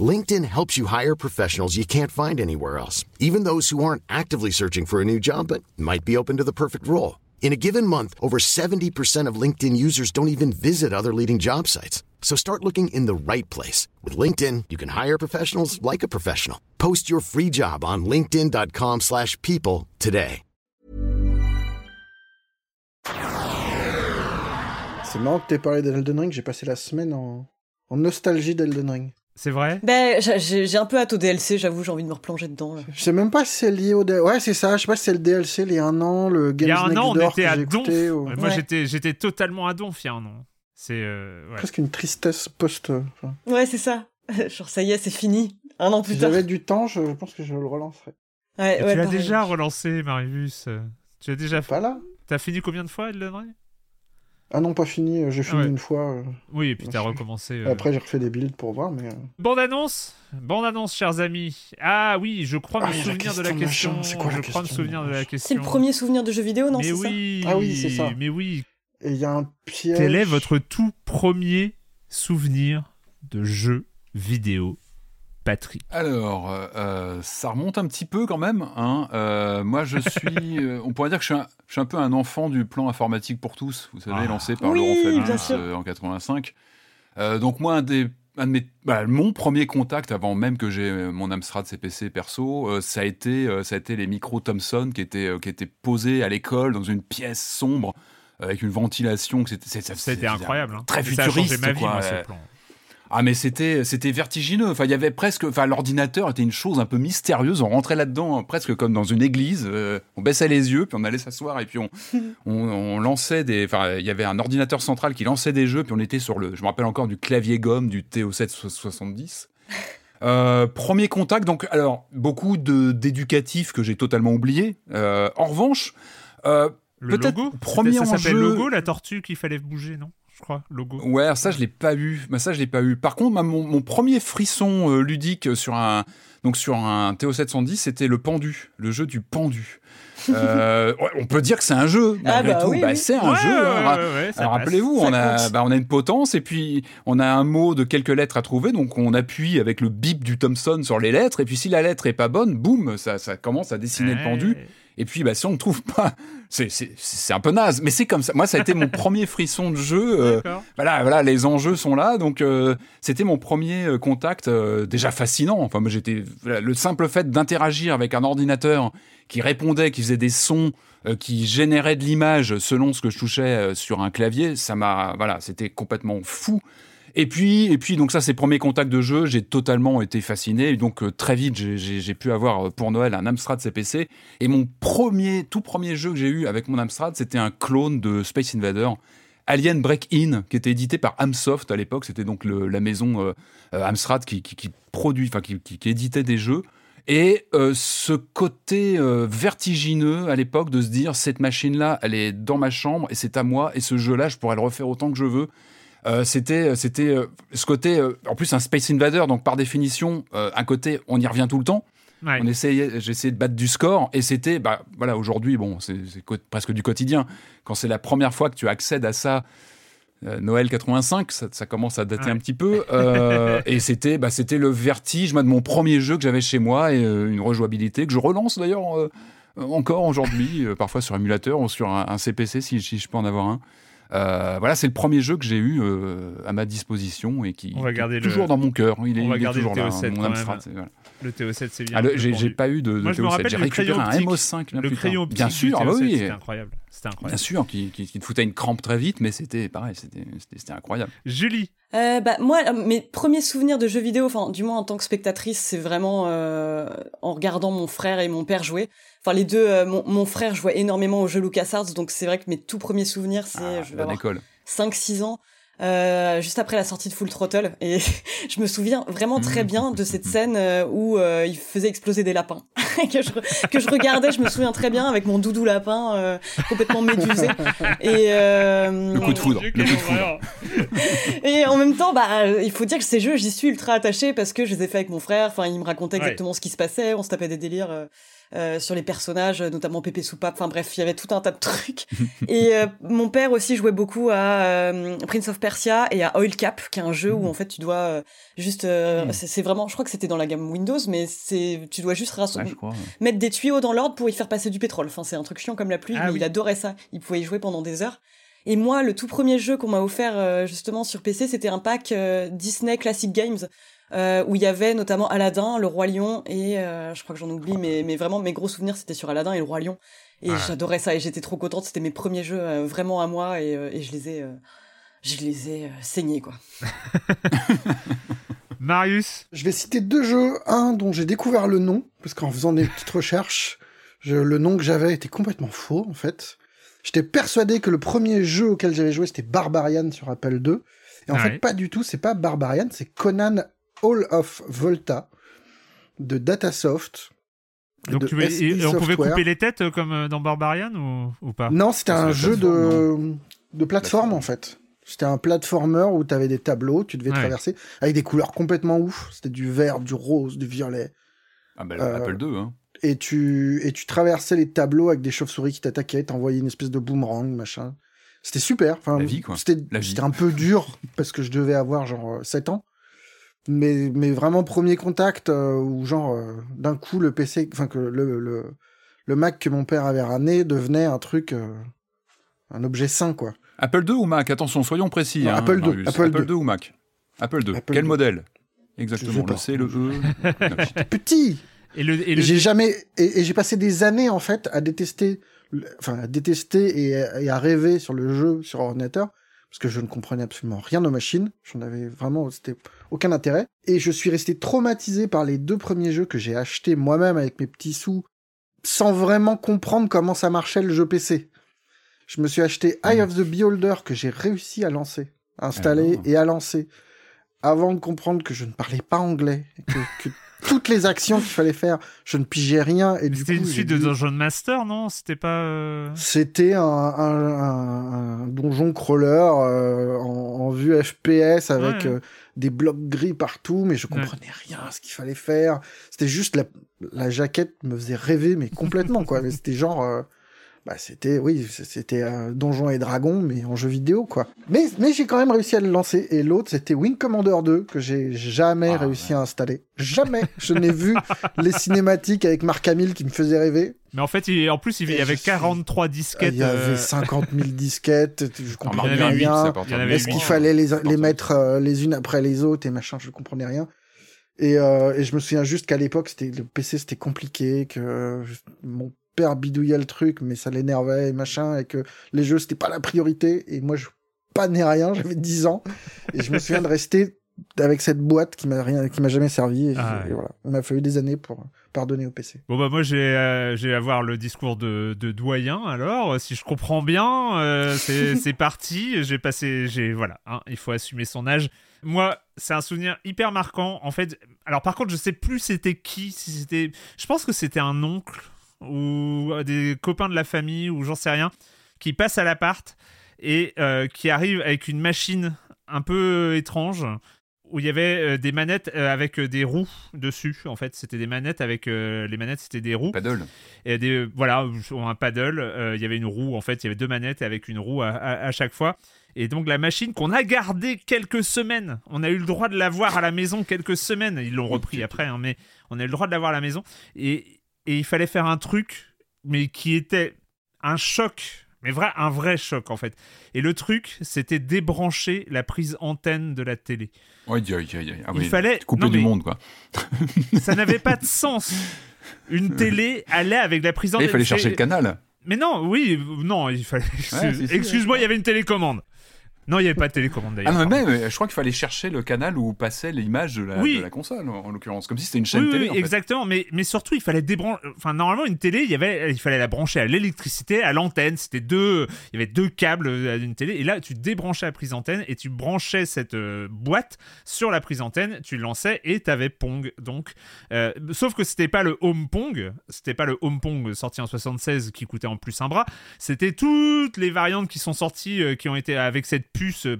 LinkedIn helps you hire professionals you can't find anywhere else, even those who aren't actively searching for a new job but might be open to the perfect role. In a given month, over 70% of LinkedIn users don't even visit other leading job sites. So start looking in the right place. With LinkedIn, you can hire professionals like a professional. Post your free job on linkedin.com slash people today. C'est marrant que t'aies parlé d'Elden Ring, j'ai passé la semaine en, en nostalgie d'Elden Ring. C'est vrai? Ben, j'ai un peu hâte au DLC, j'avoue, j'ai envie de me replonger dedans. là. Je sais même pas si c'est lié au DLC. Ouais, c'est ça, je sais pas si c'est le DLC, il y a un an, le Games Il y a un Next an, on était à Donf. ou- Ouais, Moi, Ouais. j'étais, j'étais totalement à Donf il y a un an. C'est. euh, ouais. Presque une tristesse post. euh, enfin, Ouais, c'est ça. Genre, ça y est, c'est fini. Un an plus si tard. j'avais du temps, je pense que je le. Ouais, ouais, tu l'as déjà relancé, Marius. Tu as déjà fait. Pas là T'as fini combien de fois, Elden Ring? Ah non, pas fini, euh, j'ai fini Ouais. une fois. euh, Oui, et puis t'as recommencé. euh, Après, j'ai refait des builds pour voir, mais. Bande annonce Bande annonce, chers amis. Ah oui, je crois Ah, me la souvenir de la question, c'est quoi la je crois me souvenir de la question. C'est le premier souvenir de jeu vidéo, non Mais ça? oui. Ah oui, c'est ça. Mais oui. Et il y a un piège. Quel est votre tout premier souvenir de jeu vidéo, Patrick Alors, euh, euh, ça remonte un petit peu quand même. Hein. Euh, moi, je suis. euh, on pourrait dire que je suis, un, je suis un peu un enfant du plan informatique pour tous, vous savez, Ah. lancé par Oui, Laurent Fabius euh, en 85. Euh, donc, moi, un des. un de mes- bah, mon premier contact, avant même que j'ai mon Amstrad CPC perso, euh, ça, a été, euh, ça a été les micros Thomson qui étaient, euh, qui étaient posés à l'école dans une pièce sombre euh, avec une ventilation. que C'était incroyable. hein. Très Ça a changé futuriste. ma vie, quoi. moi, ce Euh, plan. Ah mais c'était c'était vertigineux. Enfin il y avait presque enfin l'ordinateur était une chose un peu mystérieuse. On rentrait là-dedans hein, presque comme dans une église. Euh, on baissait les yeux puis on allait s'asseoir et puis on, on on lançait des enfin il y avait un ordinateur central qui lançait des jeux puis on était sur le je me rappelle encore du clavier gomme du TO770. Euh, premier contact donc alors beaucoup de d'éducatifs que j'ai totalement oublié. Euh, en revanche euh, Le peut-être logo? premier C'était- Ça s'appelle logo, la tortue qu'il fallait bouger, non? Ouais, ça je l'ai pas eu. Par contre, mon premier frisson euh, ludique sur un donc sur un TO710, c'était le pendu, le jeu du pendu. Euh, ouais, on peut dire que c'est un jeu malgré Ah bah tout. oui, Bah, oui. c'est un Ouais, jeu. ouais, hein. ouais, ouais, rappelez-vous, on a, bah, on a une potence et puis on a un mot de quelques lettres à trouver, donc on appuie avec le bip du Thomson sur les lettres et puis si la lettre est pas bonne, boum, ça, ça commence à dessiner le pendu. Et puis, bah, si on ne trouve pas, c'est- c'est c'est un peu naze, mais c'est comme ça. Moi, ça a été mon premier frisson de jeu. euh, voilà, voilà, les enjeux sont là, donc euh, c'était mon premier contact euh, déjà fascinant. Enfin, moi, j'étais voilà, le simple fait d'interagir avec un ordinateur qui répondait, qui faisait des sons, euh, qui générait de l'image selon ce que je touchais euh, sur un clavier, ça m'a, voilà, c'était complètement fou. Et puis, et puis, donc ça, c'est premiers contacts de jeu, j'ai totalement été fasciné. Et donc euh, très vite, j'ai- pu avoir pour Noël un Amstrad CPC. Et mon premier, tout premier jeu que j'ai eu avec mon Amstrad, c'était un clone de Space Invader. Alien Break-In, qui était édité par Amsoft à l'époque, c'était donc la maison Amstrad qui, produit, enfin qui- qui éditait des jeux. Et euh, ce côté euh, vertigineux à l'époque de se dire cette machine-là, elle est dans ma chambre et c'est à moi et ce jeu-là, je pourrais le refaire autant que je veux. Euh, c'était c'était ce côté en plus un Space Invader donc par définition un côté on y revient tout le temps Ouais. on essayait j'essayais de battre du score et c'était bah voilà aujourd'hui bon c'est presque du quotidien quand c'est la première fois que tu accèdes à ça Noël 85, ça, ça commence à dater Ouais. un petit peu. euh, et c'était bah, c'était le vertige de mon premier jeu que j'avais chez moi et euh, une rejouabilité que je relance d'ailleurs euh, encore aujourd'hui, euh, parfois sur émulateur ou sur un, un CPC si, si je peux en avoir un. Euh, voilà, c'est le premier jeu que j'ai eu euh, à ma disposition et qui est le- toujours dans mon cœur. Il est, on va il est garder le toujours là, TO7 mon Amstrad. voilà. Le TO7, c'est bien. Ah, j'ai pas eu de, de Moi, je me TO7. rappelle J'ai récupéré un optique. MO5 bien Le crayon Bien sûr, ah bah TO7, oui. c'était incroyable. C'était Bien incroyable. sûr, qui, qui, qui te foutait une crampe très vite, mais c'était pareil, c'était incroyable. Julie, Euh, bah, moi, euh, mes premiers souvenirs de jeux vidéo, enfin, du moins en tant que spectatrice, c'est vraiment euh, en regardant mon frère et mon père jouer. Enfin, les deux, euh, mon, mon frère jouait énormément aux jeux LucasArts, donc c'est vrai que mes tout premiers souvenirs, c'est, Ah, je vais bonne avoir école. 5-6 ans, euh, juste après la sortie de Full Throttle. Et je me souviens vraiment très bien de cette scène euh, où euh, il faisait exploser des lapins. que, je, que je regardais, je me souviens très bien, avec mon doudou lapin euh, complètement médusé. Et, euh, Le coup de foudre. Le coup de foudre. et en même temps, bah, euh, il faut dire que ces jeux, j'y suis ultra attachée parce que je les ai fait avec mon frère. Enfin, il me racontait Ouais. exactement ce qui se passait. On se tapait des délires euh, euh, sur les personnages, notamment Pépé Soupape. Enfin bref, il y avait tout un tas de trucs. et euh, mon père aussi jouait beaucoup à euh, Prince of Persia et à Oil Cap, qui est un jeu où en fait tu dois euh, juste, euh, Mm. c'est vraiment, je crois que c'était dans la gamme Windows, mais c'est, tu dois juste Ouais, mettre des tuyaux dans l'ordre pour y faire passer du pétrole. Enfin, c'est un truc chiant comme la pluie, Ah mais oui. il adorait ça. Il pouvait y jouer pendant des heures. Et moi, le tout premier jeu qu'on m'a offert euh, justement sur PC, c'était un pack euh, Disney Classic Games euh, où il y avait notamment Aladdin, le Roi Lion et euh, je crois que j'en oublie, mais, mais vraiment mes gros souvenirs c'était sur Aladdin et le Roi Lion. Et Ouais. j'adorais ça et j'étais trop contente. C'était mes premiers jeux euh, vraiment à moi et, euh, et je les ai, euh, je les ai euh, saignés quoi. Marius, Je vais citer deux jeux. Un dont j'ai découvert le nom, parce qu'en faisant des petites recherches, je- le nom que j'avais était complètement faux, en fait. J'étais persuadé que le premier jeu auquel j'avais joué, c'était Barbarian sur Apple II. Et en Ouais. fait, pas du tout, c'est pas Barbarian, c'est Conan Hall of Volta de Datasoft. donc de tu veux- et on pouvait couper les têtes euh, comme euh, dans Barbarian ou, ou pas? Non, c'était un jeu de, de plateforme, en fait. C'était un platformer où tu avais des tableaux, tu devais Ouais. traverser, avec des couleurs complètement ouf. C'était du vert, du rose, du violet. Ah bah, Euh, Apple II, hein. et tu et tu traversais les tableaux avec des chauves-souris qui t'attaquaient, t'envoyaient une espèce de boomerang, machin. C'était super. Enfin, La vie, quoi. C'était un peu dur parce que je devais avoir genre euh, 7 ans. Mais mais vraiment premier contact euh, où genre euh, d'un coup le PC enfin que le, le le Mac que mon père avait ramené devenait un truc euh, un objet sain quoi. Apple II ou Mac? Attention, soyons précis. Non, hein, Apple II, Marius. Apple Apple II. II ou Mac? Apple II. Apple Quel II. modèle? Exactement. Le. C, le E. Non. Petit. Et le, et Et le j'ai jamais et, et j'ai passé des années en fait à détester enfin à détester et, à- et à rêver sur le jeu sur ordinateur parce que je ne comprenais absolument rien aux machines. J'en avais vraiment c'était aucun intérêt. Et je suis resté traumatisé par les deux premiers jeux que j'ai achetés moi-même avec mes petits sous sans vraiment comprendre comment ça marchait le jeu PC je me suis acheté Eye of the Beholder que j'ai réussi à lancer à installer Alors. et à lancer avant de comprendre que je ne parlais pas anglais et que, que toutes les actions qu'il fallait faire, je ne pigeais rien. Et C'était une suite de dû- Dungeon Master, non? C'était pas. euh, C'était un, un, un- un donjon crawler euh, en, en vue FPS avec Ouais. euh, des blocs gris partout, mais je comprenais rien à ce qu'il fallait faire. C'était juste la, la jaquette me faisait rêver, mais complètement quoi. Mais c'était genre, euh, bah c'était oui, c'était euh, donjon et dragon, mais en jeu vidéo quoi. Mais mais j'ai quand même réussi à le lancer. Et l'autre c'était Wing Commander 2 que j'ai jamais Ah, réussi à installer. Jamais. Je n'ai vu les cinématiques avec Mark Hamill qui me faisaient rêver. Mais en fait, il... en plus, il y avait je suis- 43 disquettes. Il y avait euh, 50 000 disquettes, je En comprenais rien. Est-ce qu'il fallait les, les mettre euh, les unes après les autres et machin, je comprenais rien. Et, euh, et je me souviens juste qu'à l'époque, c'était le PC c'était compliqué, que euh, mon père bidouillait le truc, mais ça l'énervait et machin, et que les jeux c'était pas la priorité. Et moi, je né rien, j'avais 10 ans, et je me souviens de rester avec cette boîte qui m'a rien, qui m'a jamais servi. Et, Ah ouais. et voilà, il m'a fallu des années pour pardonner au PC. Bon bah moi j'ai euh, j'ai à voir le discours de, de doyen alors si je comprends bien euh, c'est c'est parti j'ai passé j'ai voilà hein, il faut assumer son âge moi c'est un souvenir hyper marquant en fait alors par contre je sais plus c'était qui si c'était je pense que c'était un oncle ou des copains de la famille ou j'en sais rien qui passe à l'appart et euh, qui arrive avec une machine un peu étrange où il y avait euh, des manettes euh, avec des roues dessus. En fait, c'était des manettes avec les manettes, c'était des roues Paddle. et des voilà, sur un paddle. il y avait une roue en fait, il y avait deux manettes avec une roue à, à- à chaque fois. Et donc la machine qu'on a gardée quelques semaines, on a eu le droit de la voir à la maison quelques semaines, ils l'ont repris après, hein, mais on a eu le droit de la voir à la maison. Et, et il fallait faire un truc, mais qui était un choc, mais vrai, un vrai choc en fait. Et le truc, c'était débrancher la prise antenne de la télé. Oui, oui, oui. Ah, Il fallait- couper du mais- monde, quoi. Ça n'avait pas de sens. Une télé allait avec la prise Et antenne. il fallait chercher le canal. Mais non, oui, non, il fallait. Excuse-moi, il y avait une télécommande. Non, il n'y avait pas de télécommande Ah d'ailleurs. non, mais même, je crois qu'il fallait chercher le canal où passait l'image de, la- Oui. de la console, en, en l'occurrence. Comme si c'était une chaîne Oui, télé. oui, en fait. exactement. Mais, mais surtout, il fallait débrancher. Enfin, normalement, une télé, il, y avait, il fallait la brancher à l'électricité, à l'antenne. C'était deux. Il y avait deux câbles à une télé. Et là, tu débranchais la prise antenne et tu branchais cette euh, boîte sur la prise antenne. Tu lançais et tu avais Pong. Donc, euh, sauf que c'était pas le Home Pong. C'était pas le Home Pong sorti en 76 qui coûtait en plus un bras. C'était toutes les variantes qui sont sorties, euh, qui ont été avec cette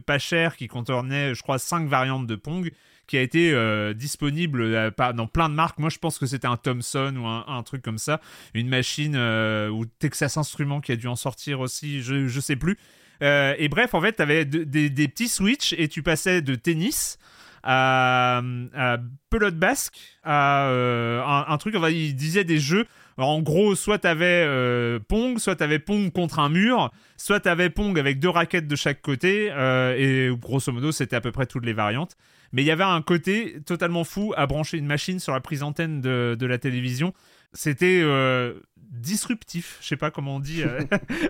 pas chère qui contenait, je crois, cinq variantes de Pong qui a été euh, disponible euh, dans plein de marques. Moi, je pense que c'était un Thomson ou un, truc comme ça. Une machine euh, ou Texas Instruments qui a dû en sortir aussi, je, sais plus. Et bref, en fait, tu avais des petits switches et tu passais de tennis à, à pelote basque, à euh, un, truc, enfin, il disait des jeux. En gros, soit t'avais euh, Pong, soit t'avais Pong contre un mur, soit t'avais Pong avec deux raquettes de chaque côté, euh, et grosso modo, c'était à peu près toutes les variantes. Mais il y avait un côté totalement fou à brancher une machine sur la prise antenne de la télévision. C'était euh, disruptif, je sais pas comment on dit euh,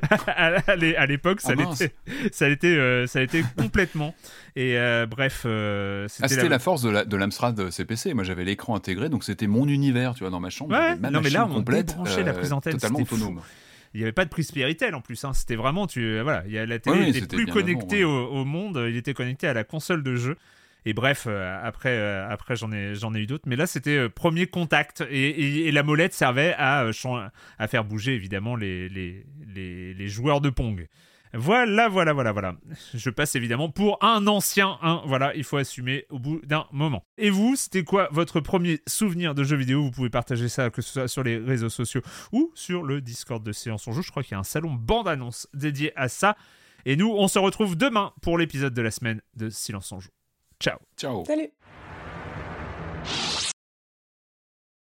à, à l'é- à l'époque, ça Ah, l'était, ça l'était, euh, ça l'était complètement. Et bref, Ah, c'était la- la force de la- de l'Amstrad CPC. Moi, j'avais l'écran intégré, donc c'était mon univers, tu vois, dans ma chambre. Ouais, ma non, mais là, on complète, la prise antenne, totalement fou. autonome. Il n'y avait pas de prise Spiritel en plus. hein. C'était vraiment, tu, voilà, il y a, la télé Oui, oui, était c'était plus connectée au, au monde. Il était connecté à la console de jeu. Et bref, euh, après, euh, après j'en ai, j'en ai eu d'autres. Mais là, c'était euh, premier contact. Et, la molette servait à, faire bouger évidemment les, les, les, joueurs de Pong. Voilà, voilà, voilà, voilà. Je passe évidemment pour un ancien. Voilà, il faut assumer au bout d'un moment. Et vous, c'était quoi votre premier souvenir de jeu vidéo? Vous pouvez partager ça, que ce soit sur les réseaux sociaux ou sur le Discord de Séance en Jeu. Je crois qu'il y a un salon bande-annonce dédié à ça. Et nous, on se retrouve demain pour l'épisode de la semaine de Silence en Joue. Ciao Ciao. Salut